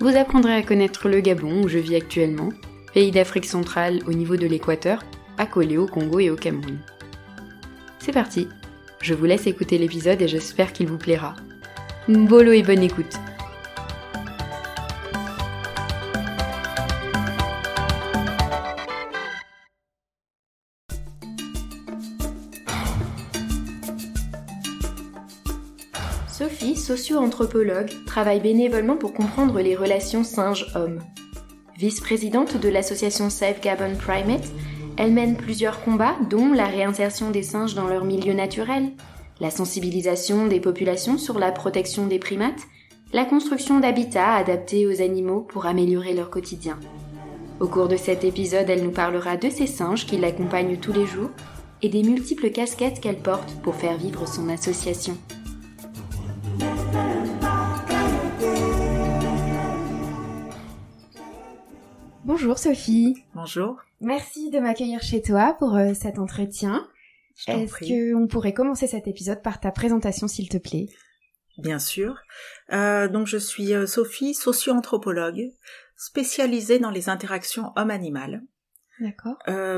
Vous apprendrez à connaître le Gabon où je vis actuellement, pays d'Afrique centrale au niveau de l'équateur, accolé au Congo et au Cameroun. C'est parti, je vous laisse écouter l'épisode et j'espère qu'il vous plaira. Bolo et bonne écoute socio-anthropologue, travaille bénévolement pour comprendre les relations singes-hommes. Vice-présidente de l'association Save Gabon Primates, elle mène plusieurs combats, dont la réinsertion des singes dans leur milieu naturel, la sensibilisation des populations sur la protection des primates, la construction d'habitats adaptés aux animaux pour améliorer leur quotidien. Au cours de cet épisode, elle nous parlera de ces singes qui l'accompagnent tous les jours et des multiples casquettes qu'elle porte pour faire vivre son association. Bonjour Sophie. Bonjour. Merci de m'accueillir chez toi pour euh, cet entretien. Est-ce qu'on pourrait commencer cet épisode par ta présentation s'il te plaît? Bien sûr. Euh, donc je suis euh, Sophie, socio-anthropologue, spécialisée dans les interactions homme-animal. D'accord.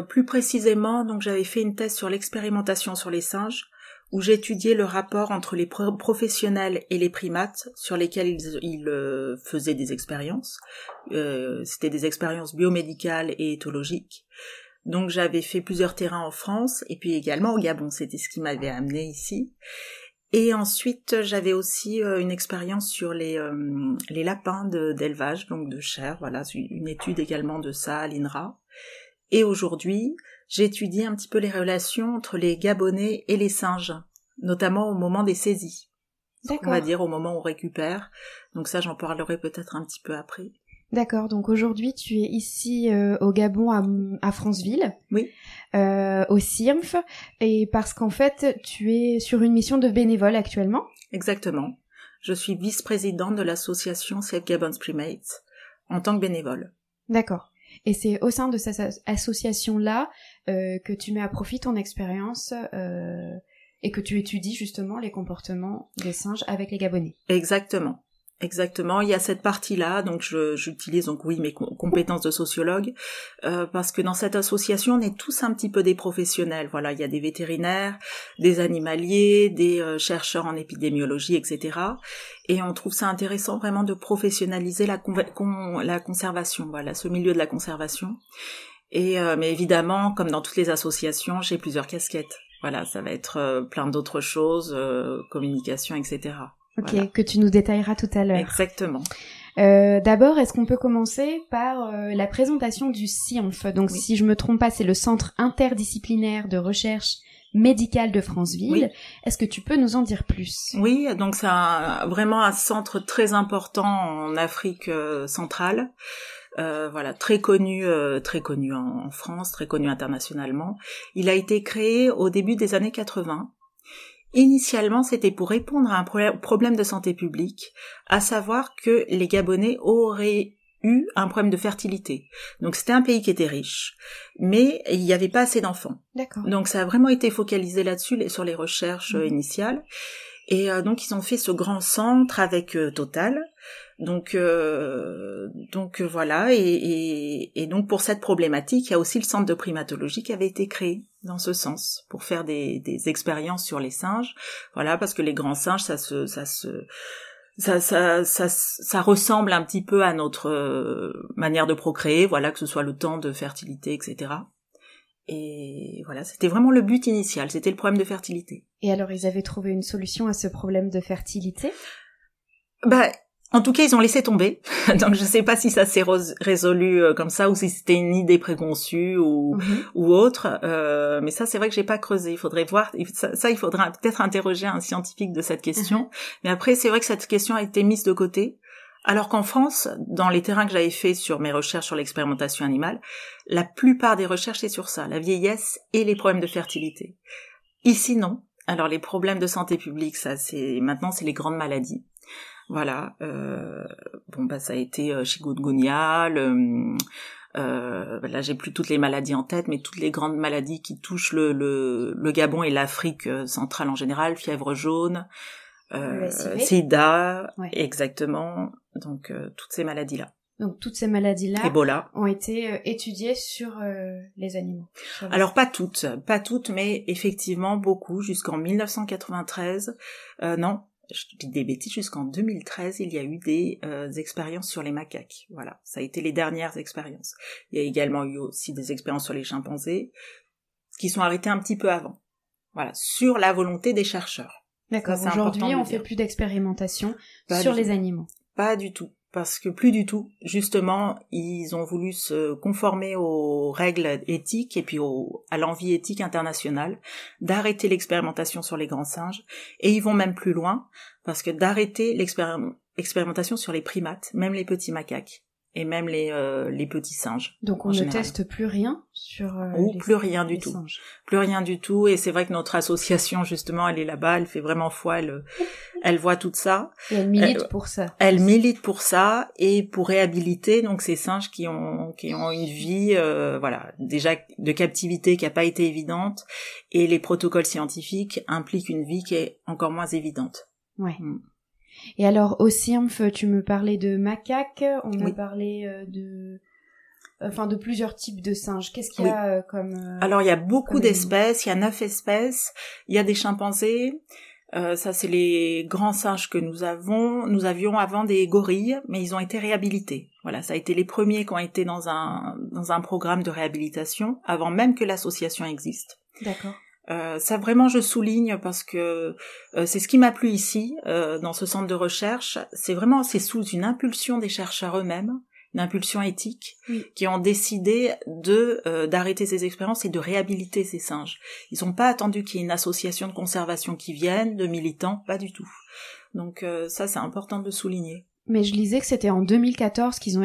plus précisément, donc j'avais fait une thèse sur l'expérimentation sur les singes où j'étudiais le rapport entre les professionnels et les primates sur lesquels ils, euh, faisaient des expériences. Euh, C'était des expériences biomédicales et éthologiques. Donc j'avais fait plusieurs terrains en France et puis également au Gabon, c'était ce qui m'avait amené ici. Et ensuite j'avais aussi euh, une expérience sur les, euh, les lapins d'élevage, donc de chair, voilà, une étude également de ça à l'INRA. Et aujourd'hui, j'étudie un petit peu les relations entre les Gabonais et les singes, notamment au moment des saisies. On va dire au moment où on récupère. Donc ça, j'en parlerai peut-être un petit peu après. D'accord. Donc aujourd'hui, tu es ici euh, au Gabon, à, Franceville. Oui. Euh, au CIRMF. Et parce qu'en fait, tu es sur une mission de bénévole actuellement. Exactement. Je suis vice-présidente de l'association Save Gabon's Primates en tant que bénévole. D'accord. Et c'est au sein de cette association-là euh, que tu mets à profit ton expérience euh, et que tu étudies justement les comportements des singes avec les Gabonais. Exactement. Exactement, il y a cette partie-là, donc j'utilise donc oui mes compétences de sociologue, euh, parce que dans cette association on est tous un petit peu des professionnels. Voilà, il y a des vétérinaires, des animaliers, des euh, chercheurs en épidémiologie, etc. Et on trouve ça intéressant vraiment de professionnaliser la, la conservation, voilà, ce milieu de la conservation. Et euh, mais évidemment, comme dans toutes les associations, j'ai plusieurs casquettes. Voilà, ça va être plein d'autres choses, communication, etc. Ok, que tu nous détailleras tout à l'heure. Exactement. Euh, D'abord, est-ce qu'on peut commencer par euh, la présentation du CIANF Donc, si je me trompe pas, c'est le Centre interdisciplinaire de recherche médicale de Franceville. Est-ce que tu peux nous en dire plus? Oui, donc c'est vraiment un centre très important en Afrique euh, centrale. Euh, voilà, très connu, euh, très connu en, en, France, très connu internationalement. Il a été créé au début des années 80 Initialement, c'était pour répondre à un problème de santé publique, à savoir que les Gabonais auraient eu un problème de fertilité. Donc c'était un pays qui était riche, mais il n'y avait pas assez d'enfants. Donc ça a vraiment été focalisé là-dessus, sur les recherches euh, mhm. initiales. Et euh, donc ils ont fait ce grand centre avec euh, Total. Donc donc voilà et, et, donc pour cette problématique, il y a aussi le centre de primatologie qui avait été créé dans ce sens pour faire des, des expériences sur les singes. Voilà, parce que les grands singes, ça se, ça se, ça, ça, ça, ça ressemble un petit peu à notre euh, manière de procréer. Voilà, que ce soit le temps de fertilité, etc. Et voilà, c'était vraiment le but initial, c'était le problème de fertilité. Et alors, ils avaient trouvé une solution à ce problème de fertilité? Bah, en tout cas, ils ont laissé tomber. Donc, je ne sais pas si ça s'est résolu euh, comme ça ou si c'était une idée préconçue ou, mhm. ou autre. Euh, mais ça, c'est vrai que j'ai pas creusé. Il faudrait voir. Ça, il faudra peut-être interroger un scientifique de cette question. Mhm. Mais après, c'est vrai que cette question a été mise de côté Alors qu'en France, dans les terrains que j'avais fait sur mes recherches sur l'expérimentation animale, la plupart des recherches c'est sur ça, la vieillesse et les problèmes de fertilité. Ici non. Alors les problèmes de santé publique, ça c'est maintenant c'est les grandes maladies. Voilà. Euh, bon bah ça a été euh, chikungunya, le, euh, là j'ai plus toutes les maladies en tête, mais toutes les grandes maladies qui touchent le, le, le Gabon et l'Afrique euh, centrale en général, fièvre jaune, euh, sida, exactement. Donc euh, toutes ces maladies là. Donc toutes ces maladies-là ont été étudiées sur les animaux. Alors pas toutes, pas toutes, mais effectivement beaucoup jusqu'en 1993. Euh, non, je dis des bêtises, jusqu'en 2013, il y a eu des expériences sur les macaques. Voilà, ça a été les dernières expériences. Il y a également eu aussi des expériences sur les chimpanzés, qui sont arrêtées un petit peu avant. Voilà, sur la volonté des chercheurs. D'accord. Aujourd'hui, on fait plus d'expérimentations sur les animaux. Pas du tout parce que plus du tout. Justement, ils ont voulu se conformer aux règles éthiques et puis à l'envie éthique internationale d'arrêter l'expérimentation sur les grands singes. Et ils vont même plus loin, parce que d'arrêter l'expérimentation sur les primates, même les petits macaques et même les, euh, les petits singes. Donc on ne teste plus rien sur euh, Ou plus rien du tout. Plus rien du tout et c'est vrai que notre association justement elle est là-bas, elle fait vraiment foi, elle, elle voit tout ça. Et elle milite pour ça. Elle milite pour ça et pour réhabiliter donc ces singes qui ont qui ont une vie euh, voilà déjà de captivité qui a pas été évidente et les protocoles scientifiques impliquent une vie qui est encore moins évidente. Ouais. Mm. Et alors au CIRMF, tu me parlais de macaques, on a parlé euh, de enfin de plusieurs types de singes. Qu'est-ce qu'il y a euh, comme euh, Alors il y a beaucoup d'espèces, il y a neuf espèces, il y a des chimpanzés. ça c'est les grands singes que nous avons. Nous avions avant des gorilles, mais ils ont été réhabilités. Voilà, ça a été les premiers qui ont été dans un dans un programme de réhabilitation avant même que l'association existe. D'accord. Euh, ça vraiment je souligne parce que euh, c'est ce qui m'a plu ici euh, dans ce centre de recherche. C'est vraiment c'est sous une impulsion des chercheurs eux-mêmes, une impulsion éthique, qui ont décidé de d'arrêter ces expériences et de réhabiliter ces singes. Ils n'ont pas attendu qu'il y ait une association de conservation qui vienne, de militants, pas du tout. Donc ça c'est important de le souligner. Mais je lisais que c'était en 2014 qu'ils ont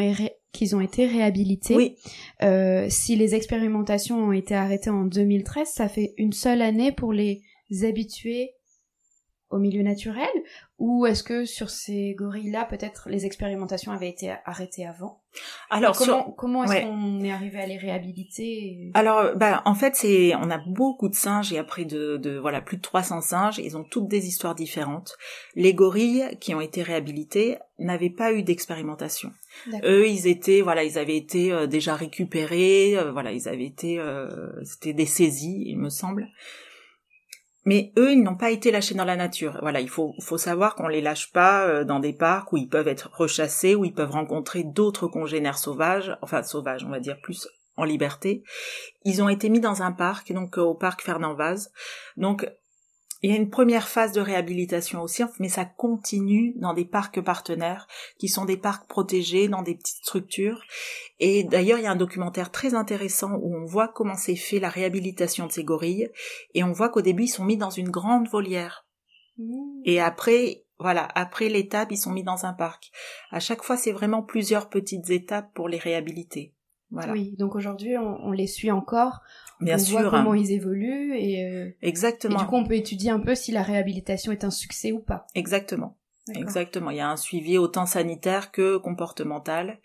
qu'ils ont été réhabilités. Oui. Euh, si les expérimentations ont été arrêtées en 2013, ça fait une seule année pour les habituer au milieu naturel ou est-ce que sur ces gorilles-là, peut-être les expérimentations avaient été arrêtées avant? Alors comment, comment est-ce qu'on est arrivé à les réhabiliter Alors, bah, en fait, c'est on a beaucoup de singes et après de, de voilà plus de 300 singes, ils ont toutes des histoires différentes. Les gorilles qui ont été réhabilités n'avaient pas eu d'expérimentation. Eux, ils étaient voilà, ils avaient été euh, déjà récupérés, euh, voilà, ils avaient été euh, c'était des saisies, il me semble. Mais eux, ils n'ont pas été lâchés dans la nature. Voilà, il faut, faut savoir qu'on les lâche pas euh, dans des parcs où ils peuvent être rechassés, où ils peuvent rencontrer d'autres congénères sauvages, enfin sauvages, on va dire plus en liberté. Ils ont été mis dans un parc, donc au parc Fernand Vaz. Donc il y a une première phase de réhabilitation aussi, mais ça continue dans des parcs partenaires, qui sont des parcs protégés, dans des petites structures. Et d'ailleurs, il y a un documentaire très intéressant où on voit comment s'est fait la réhabilitation de ces gorilles, et on voit qu'au début, ils sont mis dans une grande volière. Mmh. Et après, voilà, après l'étape, ils sont mis dans un parc. À chaque fois, c'est vraiment plusieurs petites étapes pour les réhabiliter. Voilà. Oui, donc aujourd'hui, on, les suit encore. Bien on sûr. voit comment ils évoluent et euh, exactement. Et du coup, on peut étudier un peu si la réhabilitation est un succès ou pas. Exactement. Exactement. Il y a un suivi autant sanitaire que comportemental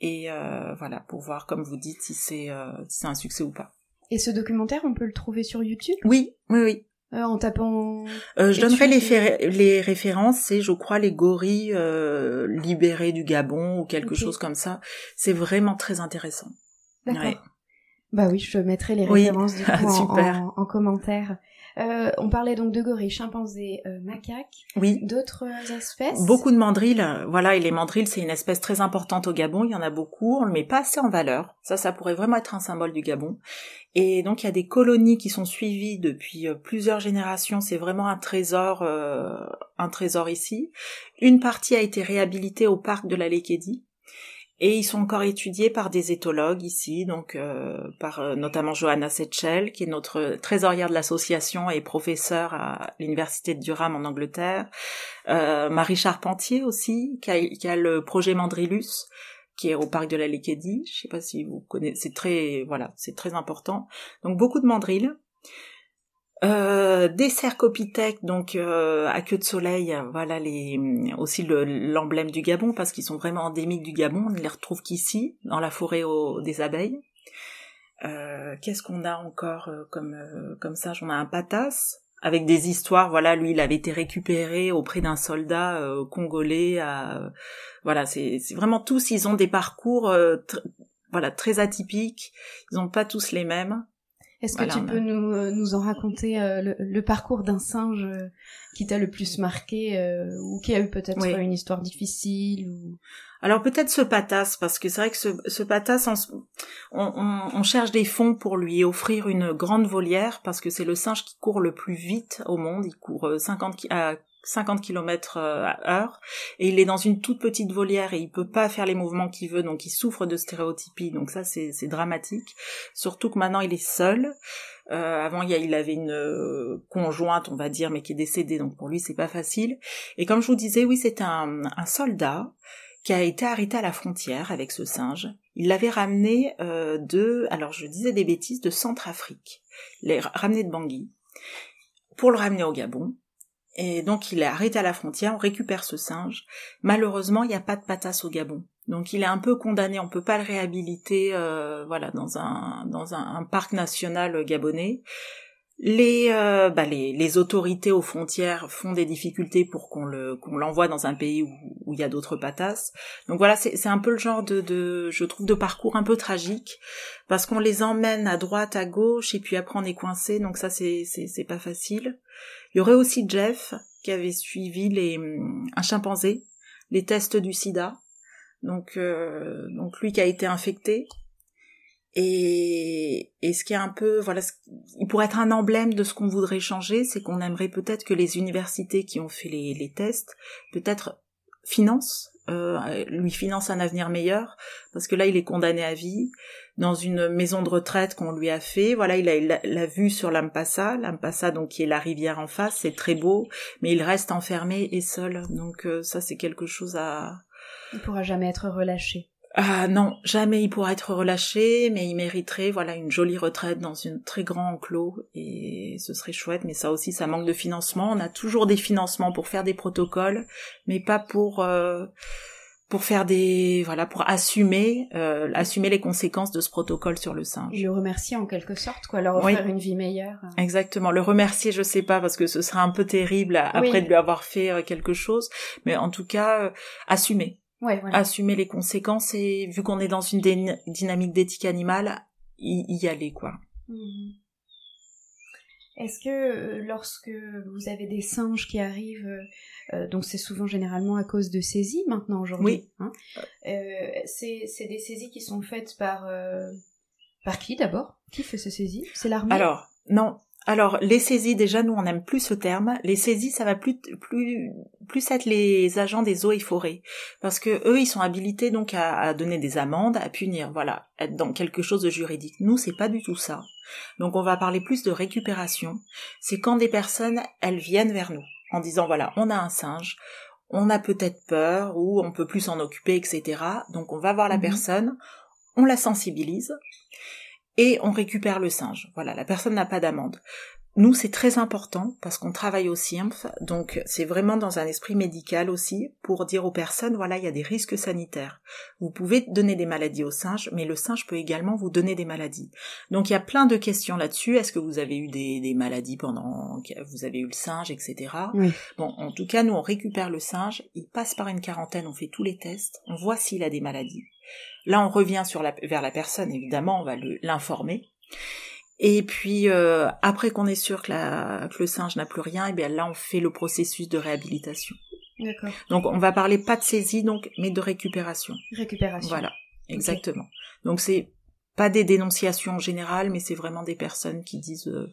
et euh, voilà pour voir, comme vous dites, si c'est euh, si c'est un succès ou pas. Et ce documentaire, on peut le trouver sur YouTube? Oui, oui, oui. Euh, en tapant. Euh, je donnerai les, les références, c'est je crois les gorilles euh, libérés du Gabon ou quelque chose comme ça. C'est vraiment très intéressant. D'accord. Bah oui, je mettrai les références du coup en, en, commentaire. Euh, on parlait donc de gorilles, chimpanzés, euh, macaques. Oui. D'autres espèces Beaucoup de mandrilles. Voilà, et les mandrilles, c'est une espèce très importante au Gabon. Il y en a beaucoup. On le met pas assez en valeur. Ça, ça pourrait vraiment être un symbole du Gabon. Et donc, il y a des colonies qui sont suivies depuis euh, plusieurs générations. C'est vraiment un trésor, un trésor ici. Une partie a été réhabilitée au parc de la Lékédie Et ils sont encore étudiés par des éthologues ici, donc euh, par euh, notamment Johanna Setchell, qui est notre trésorière de l'association et professeure à l'université de Durham en Angleterre. Euh, Marie Charpentier aussi, qui a, qui a, le projet Mandrilus, qui est au parc de la Léquédie. Je sais pas si vous connaissez, c'est très voilà, c'est très important. Donc beaucoup de mandrilles. Euh, des cercopithèques, donc euh, à queue de soleil, voilà les aussi l'emblème du Gabon parce qu'ils sont vraiment endémiques du Gabon. On ne les retrouve qu'ici, dans la forêt des abeilles. Euh, Qu'est-ce qu'on a encore euh, comme euh, comme ça J'en ai un patas avec des histoires. Voilà, lui, il avait été récupéré auprès d'un soldat congolais. À, voilà, c'est vraiment tous. Ils ont des parcours voilà très atypiques. Ils n'ont pas tous les mêmes. Est-ce que tu peux nous, euh, nous en raconter euh, le, parcours d'un singe euh, qui t'a le plus marqué ou qui a eu peut-être une histoire difficile ou... Alors peut-être ce patas, parce que c'est vrai que ce, ce patas, on, on, cherche des fonds pour lui offrir une grande volière, parce que c'est le singe qui court le plus vite au monde. Il court 50 à 50 km heure. Et il est dans une toute petite volière et il peut pas faire les mouvements qu'il veut donc il souffre de stéréotypie. Donc ça c'est dramatique. Surtout que maintenant il est seul. Euh, avant il, avait une euh, conjointe on va dire mais qui est décédée. Donc pour lui c'est pas facile. Et comme je vous disais oui c'est un, un soldat qui a été arrêté à la frontière avec ce singe. Il l'avait ramené euh, de alors je disais des bêtises de Centrafrique. L'a ramené de Bangui pour le ramener au Gabon et donc il est arrêté à la frontière, on récupère ce singe. Malheureusement, il n'y a pas de patas au Gabon. Donc il est un peu condamné, on peut pas le réhabiliter euh, voilà dans un dans un, parc national gabonais. Les, euh, bah les, les autorités aux frontières font des difficultés pour qu'on le qu'on l'envoie dans un pays où, il y a d'autres patas. Donc voilà, c'est un peu le genre de, de je trouve de parcours un peu tragique parce qu'on les emmène à droite, à gauche et puis après on est coincé. Donc ça c'est c'est pas facile. Il y aurait aussi Jeff qui avait suivi les, hum, un chimpanzé, les tests du sida. Donc, euh, donc lui qui a été infecté. Et, et ce qui est un peu, voilà, il pourrait être un emblème de ce qu'on voudrait changer, c'est qu'on aimerait peut-être que les universités qui ont fait les, les tests, peut-être financent, euh, lui financent un avenir meilleur, parce que là il est condamné à vie dans une maison de retraite qu'on lui a fait. Voilà, il a la, vue sur l'Ampassa, l'Ampassa donc qui est la rivière en face, c'est très beau, mais il reste enfermé et seul. Donc euh, ça c'est quelque chose à. Il pourra jamais être relâché. Ah non, jamais il pourra être relâché, mais il mériterait voilà une jolie retraite dans un très grand enclos et ce serait chouette. Mais ça aussi, ça manque de financement. On a toujours des financements pour faire des protocoles, mais pas pour euh, pour faire des voilà pour assumer euh, assumer les conséquences de ce protocole sur le singe. Le remercier en quelque sorte quoi, leur offrir une vie meilleure. Exactement. Le remercier, je sais pas parce que ce serait un peu terrible après de lui avoir fait euh, quelque chose, mais en tout cas euh, assumer. Ouais, voilà. Assumer les conséquences et vu qu'on est dans une dynamique d'éthique animale, y, y, aller quoi. Mhm. Est-ce que lorsque vous avez des singes qui arrivent euh, donc c'est souvent généralement à cause de saisies maintenant aujourd'hui. Oui. Hein. Euh, c'est des saisies qui sont faites par euh, par qui d'abord? Qui fait ces saisies? C'est l'armée? Alors non. Alors les saisies déjà nous on n'aime plus ce terme. Les saisies ça va plus plus plus être les agents des eaux et forêts parce que eux ils sont habilités donc à, à donner des amendes, à punir, voilà, être dans quelque chose de juridique. Nous c'est pas du tout ça. Donc on va parler plus de récupération. C'est quand des personnes elles viennent vers nous en disant voilà, on a un singe, on a peut-être peur ou on peut plus s'en occuper, etc. Donc on va voir la mhm. personne, on la sensibilise et on récupère le singe. Voilà, la personne n'a pas d'amende. Nous, c'est très important parce qu'on travaille au CIMF, donc c'est vraiment dans un esprit médical aussi pour dire aux personnes, voilà, il y a des risques sanitaires. Vous pouvez donner des maladies au singe, mais le singe peut également vous donner des maladies. Donc il y a plein de questions là-dessus. Est-ce que vous avez eu des, maladies pendant que vous avez eu le singe, etc. Bon, en tout cas, nous, on récupère le singe, il passe par une quarantaine, on fait tous les tests, on voit s'il a des maladies. Là, on revient sur la, vers la personne, évidemment, on va l'informer. Et puis euh, après qu'on est sûr que, la, que le singe n'a plus rien, et eh bien là on fait le processus de réhabilitation. D'accord. Donc on va parler pas de saisie donc, mais de récupération. Récupération. Voilà, exactement. Donc c'est pas des dénonciations générales, mais c'est vraiment des personnes qui disent euh,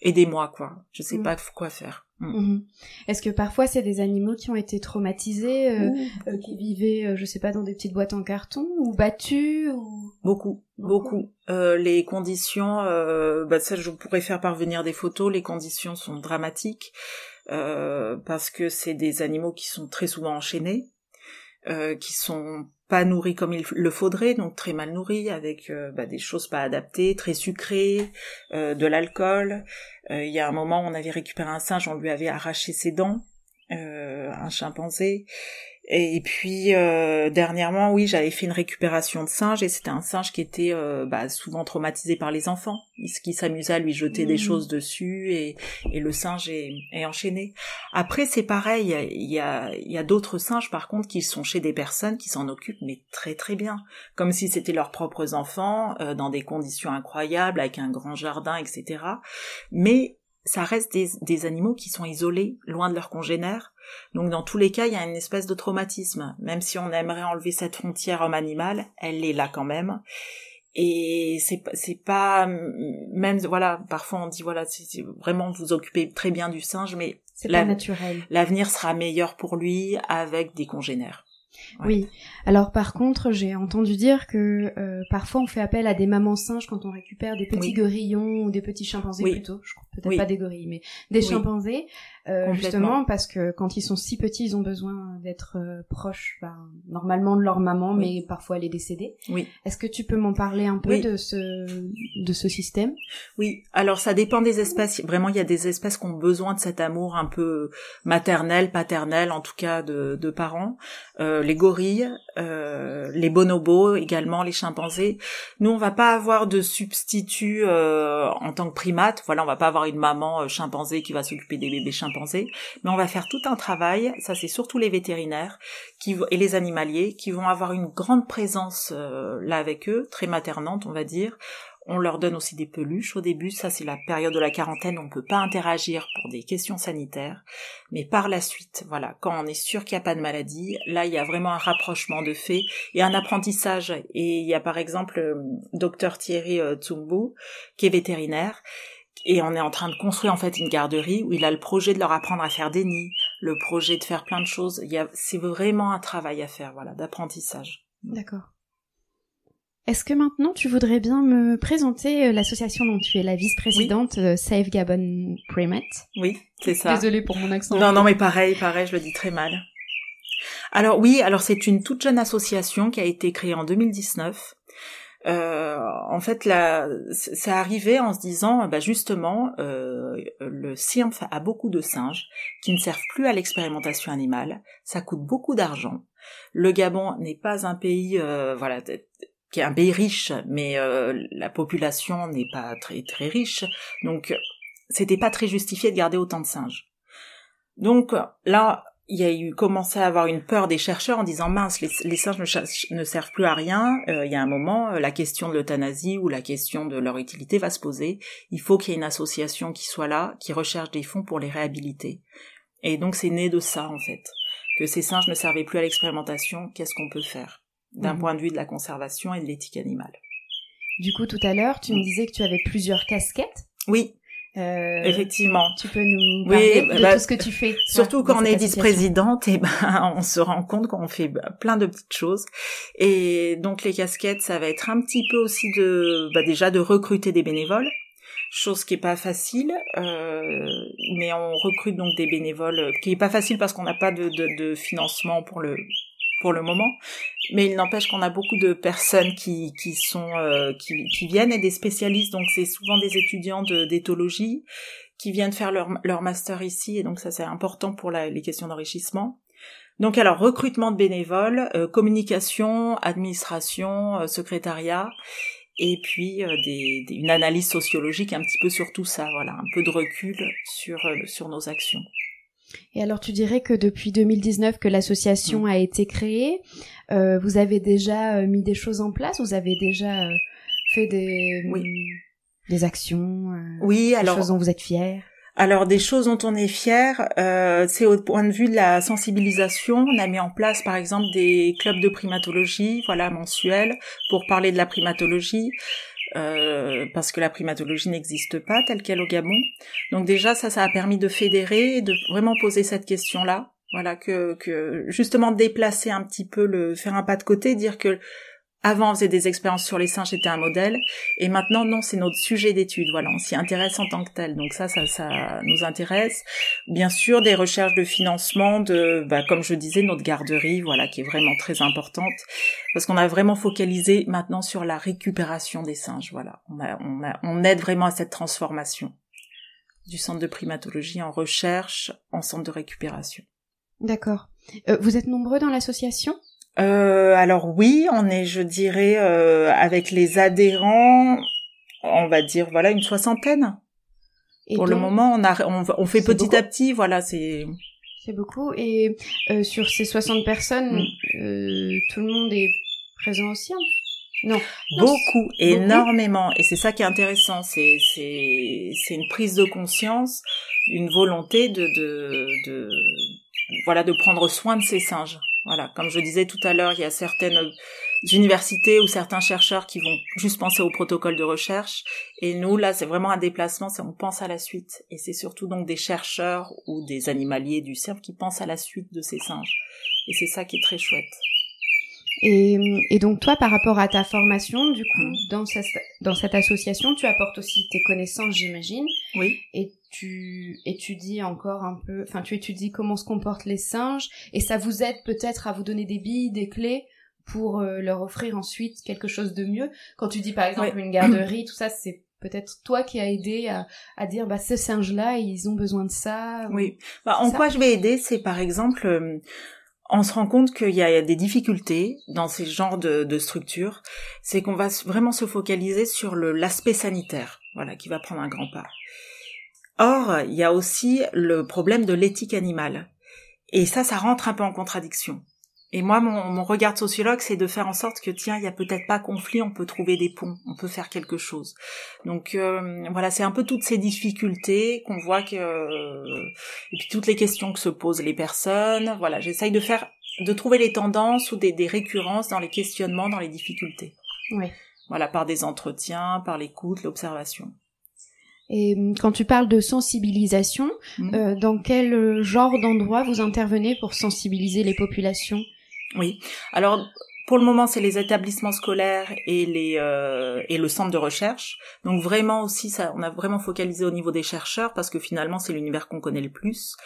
aidez-moi quoi, je sais mm. pas quoi faire. Mm. Mhm. Est-ce que parfois c'est des animaux qui ont été traumatisés, euh, euh, qui vivaient, euh, je sais pas, dans des petites boîtes en carton ou battus ou... Beaucoup, beaucoup. les conditions, bah ça je pourrais faire parvenir des photos. Les conditions sont dramatiques parce que c'est des animaux qui sont très souvent enchaînés, qui sont pas nourris comme il le faudrait, donc très mal nourris, avec bah, des choses pas adaptées, très sucrées, de l'alcool. Euh, il y a un moment, on avait récupéré un singe, on lui avait arraché ses dents, euh, un chimpanzé. Et puis euh, dernièrement, oui, j'avais fait une récupération de singe et c'était un singe qui était euh, bah, souvent traumatisé par les enfants, qui s'amusait à lui jeter des mmh. choses dessus et, et le singe est, est enchaîné. Après, c'est pareil, il y a, il y a d'autres singes par contre qui sont chez des personnes qui s'en occupent mais très très bien, comme si c'était leurs propres enfants, euh, dans des conditions incroyables, avec un grand jardin, etc. Mais ça reste des, des animaux qui sont isolés, loin de leurs congénères. Donc dans tous les cas, il y a une espèce de traumatisme. Même si on aimerait enlever cette frontière homme-animal, elle est là quand même. Et c'est c'est pas même voilà parfois on dit voilà c'est vraiment vous occupez très bien du singe mais c'est pas naturel. L'avenir sera meilleur pour lui avec des congénères. Oui. Alors par contre, j'ai entendu dire que euh, parfois on fait appel à des mamans singes quand on récupère des petits gorillons ou des petits chimpanzés plutôt. Je crois peut-être pas des gorilles, mais des chimpanzés euh, justement parce que quand ils sont si petits, ils ont besoin d'être euh, proches, ben, normalement de leur maman, mais parfois elle est décédée. Oui. Est-ce que tu peux m'en parler un peu de ce de ce système? Oui. Alors ça dépend des espèces. Vraiment, il y a des espèces qui ont besoin de cet amour un peu maternel, paternel, en tout cas de, de parents. Euh, les gorilles, euh, les bonobos également, les chimpanzés. Nous, on va pas avoir de substitut euh, en tant que primate. Voilà, on va pas avoir une maman chimpanzé qui va s'occuper des bébés chimpanzés mais on va faire tout un travail, ça c'est surtout les vétérinaires et les animaliers qui vont avoir une grande présence euh, là avec eux, très maternante on va dire. On leur donne aussi des peluches au début, ça c'est la période de la quarantaine, on ne peut pas interagir pour des questions sanitaires, mais par la suite, voilà, quand on est sûr qu'il n'y a pas de maladie, là il y a vraiment un rapprochement de fait et un apprentissage. Et il y a par exemple euh, docteur Thierry euh, Tsumbu, qui est vétérinaire, et on est en train de construire en fait une garderie où il a le projet de leur apprendre à faire des nids, le projet de faire plein de choses. Il y a, c'est vraiment un travail à faire, voilà, d'apprentissage. D'accord. Est-ce que maintenant tu voudrais bien me présenter euh, l'association dont tu es la vice-présidente, euh, Save Gabon Primate? Oui, c'est ça. Désolée pour mon accent. Non, non, mais pareil, pareil, je le dis très mal. Alors oui, alors c'est une toute jeune association qui a été créée en 2019 euh, en fait, là, c'est arrivé en se disant, bah justement, euh, le CIRMF a beaucoup de singes qui ne servent plus à l'expérimentation animale. Ça coûte beaucoup d'argent. Le Gabon n'est pas un pays, euh, voilà, qui est un pays riche, mais la population n'est pas très très riche, donc c'était pas très justifié de garder autant de singes. Donc là, il y a eu commencé à avoir une peur des chercheurs en disant mince les, singes ne, servent plus à rien. Euh, il y a un moment euh, la question de l'euthanasie ou la question de leur utilité va se poser. Il faut qu'il y ait une association qui soit là qui recherche des fonds pour les réhabiliter. Et donc c'est né de ça en fait. Que ces singes ne servaient plus à l'expérimentation qu'est-ce qu'on peut faire? D'un mhm. point de vue de la conservation et de l'éthique animale. Du coup tout à l'heure tu me disais que tu avais plusieurs casquettes. Oui euh, Effectivement. Tu peux nous parler de bah, tout ce que tu fais. Surtout quand on est vice-présidente, et eh ben on se rend compte qu'on fait plein de petites choses. Et donc les casquettes, ça va être un petit peu aussi de, bah, déjà de recruter des bénévoles, chose qui est pas facile. Euh, mais on recrute donc des bénévoles, qui est pas facile parce qu'on n'a pas de, de, de financement pour le pour le moment. Mais il n'empêche qu'on a beaucoup de personnes qui, qui sont euh, qui, qui, viennent et des spécialistes. Donc c'est souvent des étudiants d'éthologie qui viennent faire leur, leur master ici. Et donc ça c'est important pour la, les questions d'enrichissement. Donc alors recrutement de bénévoles, euh, communication, administration, euh, secrétariat et puis des, une analyse sociologique un petit peu sur tout ça, voilà, un peu de recul sur, sur nos actions. Et alors tu dirais que depuis 2019 que l'association mm. a été créée, euh, vous avez déjà euh, mis des choses en place, vous avez déjà euh, fait des des actions, oui, des alors, choses dont vous êtes fiers. Alors des choses dont on est fier, c'est au point de vue de la sensibilisation. On a mis en place par exemple des clubs de primatologie, voilà mensuels, pour parler de la primatologie. Euh, parce que la primatologie n'existe pas telle qu'elle au Gabon. Donc déjà ça, ça a permis de fédérer de vraiment poser cette question-là. Voilà que, que justement déplacer un petit peu le faire un pas de côté, dire que avant, on faisait des expériences sur les singes, c'était un modèle. Et maintenant, non, c'est notre sujet d'étude. Voilà, on s'y intéresse en tant que tel. Donc ça, ça, ça nous intéresse. Bien sûr, des recherches de financement de, bah, comme je disais, notre garderie, voilà, qui est vraiment très importante. Parce qu'on a vraiment focalisé maintenant sur la récupération des singes. Voilà, on, a, on, a, on aide vraiment à cette transformation du centre de primatologie en recherche en centre de récupération. D'accord. Euh, vous êtes nombreux dans l'association? Euh, alors oui, on est, je dirais, euh, avec les adhérents, on va dire, voilà, une soixantaine. Pour le moment, on, a, on, fait petit à petit, voilà, c'est... C'est beaucoup. Et euh, sur ces 60 personnes, mm. euh, tout le monde est présent aussi non. Beaucoup, énormément. Et c'est ça qui est intéressant. C'est, c'est, c'est une prise de conscience, une volonté de, de, de, voilà, de prendre soin de ces singes. Voilà, comme je disais tout à l'heure, il y a certaines universités ou certains chercheurs qui vont juste penser au protocole de recherche. Et nous, là, c'est vraiment un déplacement, c'est on pense à la suite. Et c'est surtout donc des chercheurs ou des animaliers du cerf qui pensent à la suite de ces singes. Et c'est ça qui est très chouette. Et, donc toi, par rapport à ta formation, du coup, dans, dans cette association, tu apportes aussi tes connaissances, j'imagine. Oui. Et tu étudies encore un peu, enfin tu étudies comment se comportent les singes, et ça vous aide peut-être à vous donner des billes, des clés pour euh, leur offrir ensuite quelque chose de mieux. Quand tu dis par exemple une garderie, tout ça, c'est peut-être toi qui as aidé à, à dire bah ce singe là ils ont besoin de ça. Oui. Bah, en quoi je vais aider, c'est par exemple euh, on se rend compte qu'il y a des difficultés dans ces genres de, de structures, c'est qu'on va vraiment se focaliser sur l'aspect sanitaire, voilà, qui va prendre un grand pas. Or, il y a aussi le problème de l'éthique animale. Et ça, ça rentre un peu en contradiction. Et moi, mon, regard de sociologue, c'est de faire en sorte que, tiens, il y a peut-être pas conflit, on peut trouver des ponts, on peut faire quelque chose. Donc euh, voilà, c'est un peu toutes ces difficultés qu'on voit que, et puis toutes les questions que se posent les personnes. Voilà, j'essaye de faire, de trouver les tendances ou des, des récurrences dans les questionnements, dans les difficultés. Oui. Voilà, par des entretiens, par l'écoute, l'observation. Et hum, quand tu parles de sensibilisation, mmh. euh, dans quel genre d'endroit vous intervenez pour sensibiliser les populations? Oui. Alors pour le moment, c'est les établissements scolaires et les euh, et le centre de recherche. Donc vraiment aussi, ça, on a vraiment focalisé au niveau des chercheurs parce que finalement, c'est l'univers qu'on connaît le plus.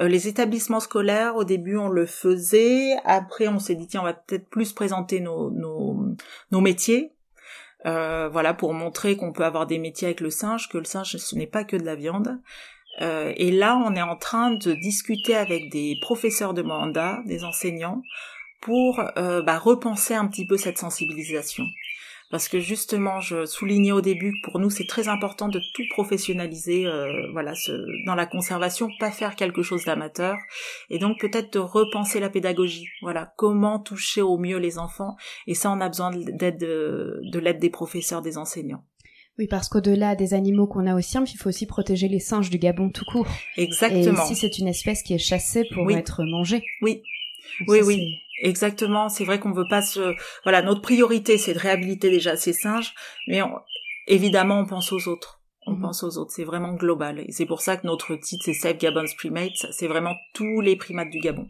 Euh, les établissements scolaires, au début, on le faisait. Après, on s'est dit tiens, on va peut-être plus présenter nos nos, nos métiers euh, voilà, pour montrer qu'on peut avoir des métiers avec le singe, que le singe ce n'est pas que de la viande. Euh, et là, on est en train de discuter avec des professeurs de mandat, des enseignants, pour euh, bah, repenser un petit peu cette sensibilisation parce que justement, je soulignais au début que pour nous c'est très important de tout professionnaliser, euh, voilà, ce, dans la conservation, pas faire quelque chose d'amateur, et donc peut-être de repenser la pédagogie, voilà, comment toucher au mieux les enfants, et ça on a besoin d'aide de, de l'aide des professeurs, des enseignants. Oui, parce qu'au-delà des animaux qu'on a au CIRM, il faut aussi protéger les singes du Gabon tout court. Exactement. Et si c'est une espèce qui est chassée pour être mangée. Oui. Oui, oui. Exactement, c'est vrai qu'on veut pas se voilà, notre priorité c'est de réhabiliter déjà ces singes, mais évidemment on pense aux autres. On mhm. pense aux autres, c'est vraiment global et c'est pour ça que notre titre c'est Save Gabon's Primates, c'est vraiment tous les primates du Gabon.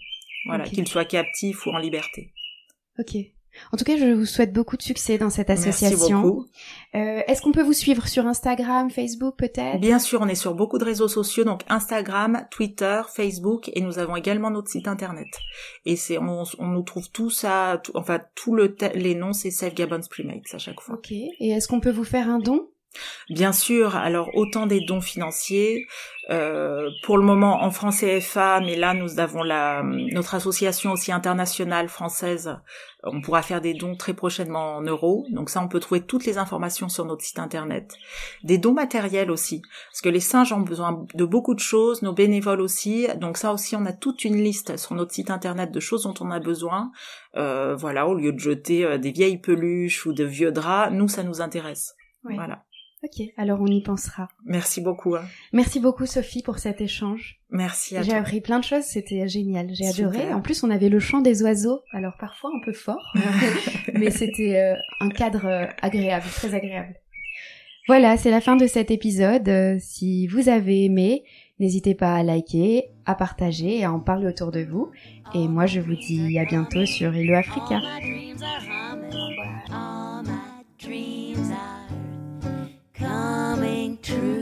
Voilà, qu'ils soient captifs ou en liberté. OK. En tout cas, je vous souhaite beaucoup de succès dans cette association. Merci beaucoup. Euh, Est-ce qu'on peut vous suivre sur Instagram, Facebook peut-être? Bien sûr, on est sur beaucoup de réseaux sociaux, donc Instagram, Twitter, Facebook, et nous avons également notre site internet. Et c'est on, on, nous trouve tout ça, enfin tout le les noms, c'est Save Gabon's Primates à chaque fois. Ok. Et est-ce qu'on peut vous faire un don? Bien sûr, alors autant des dons financiers, euh, pour le moment en France CFA, mais là nous avons la notre association aussi internationale française. On pourra faire des dons très prochainement en euros, donc ça on peut trouver toutes les informations sur notre site internet. Des dons matériels aussi, parce que les singes ont besoin de beaucoup de choses, nos bénévoles aussi, donc ça aussi on a toute une liste sur notre site internet de choses dont on a besoin. Euh, voilà, au lieu de jeter euh, des vieilles peluches ou de vieux draps, nous ça nous intéresse. Voilà. Ok, alors on y pensera. Merci beaucoup. Hein. Merci beaucoup Sophie pour cet échange. Merci à J'ai appris plein de choses, c'était génial, j'ai adoré. En plus on avait le chant des oiseaux, alors parfois un peu fort, mais c'était euh, un cadre euh, agréable, très agréable. Voilà, c'est la fin de cet épisode. Euh, si vous avez aimé, n'hésitez pas à liker, à partager et à en parler autour de vous. Et moi, je vous dis à bientôt sur Hello Africa. true.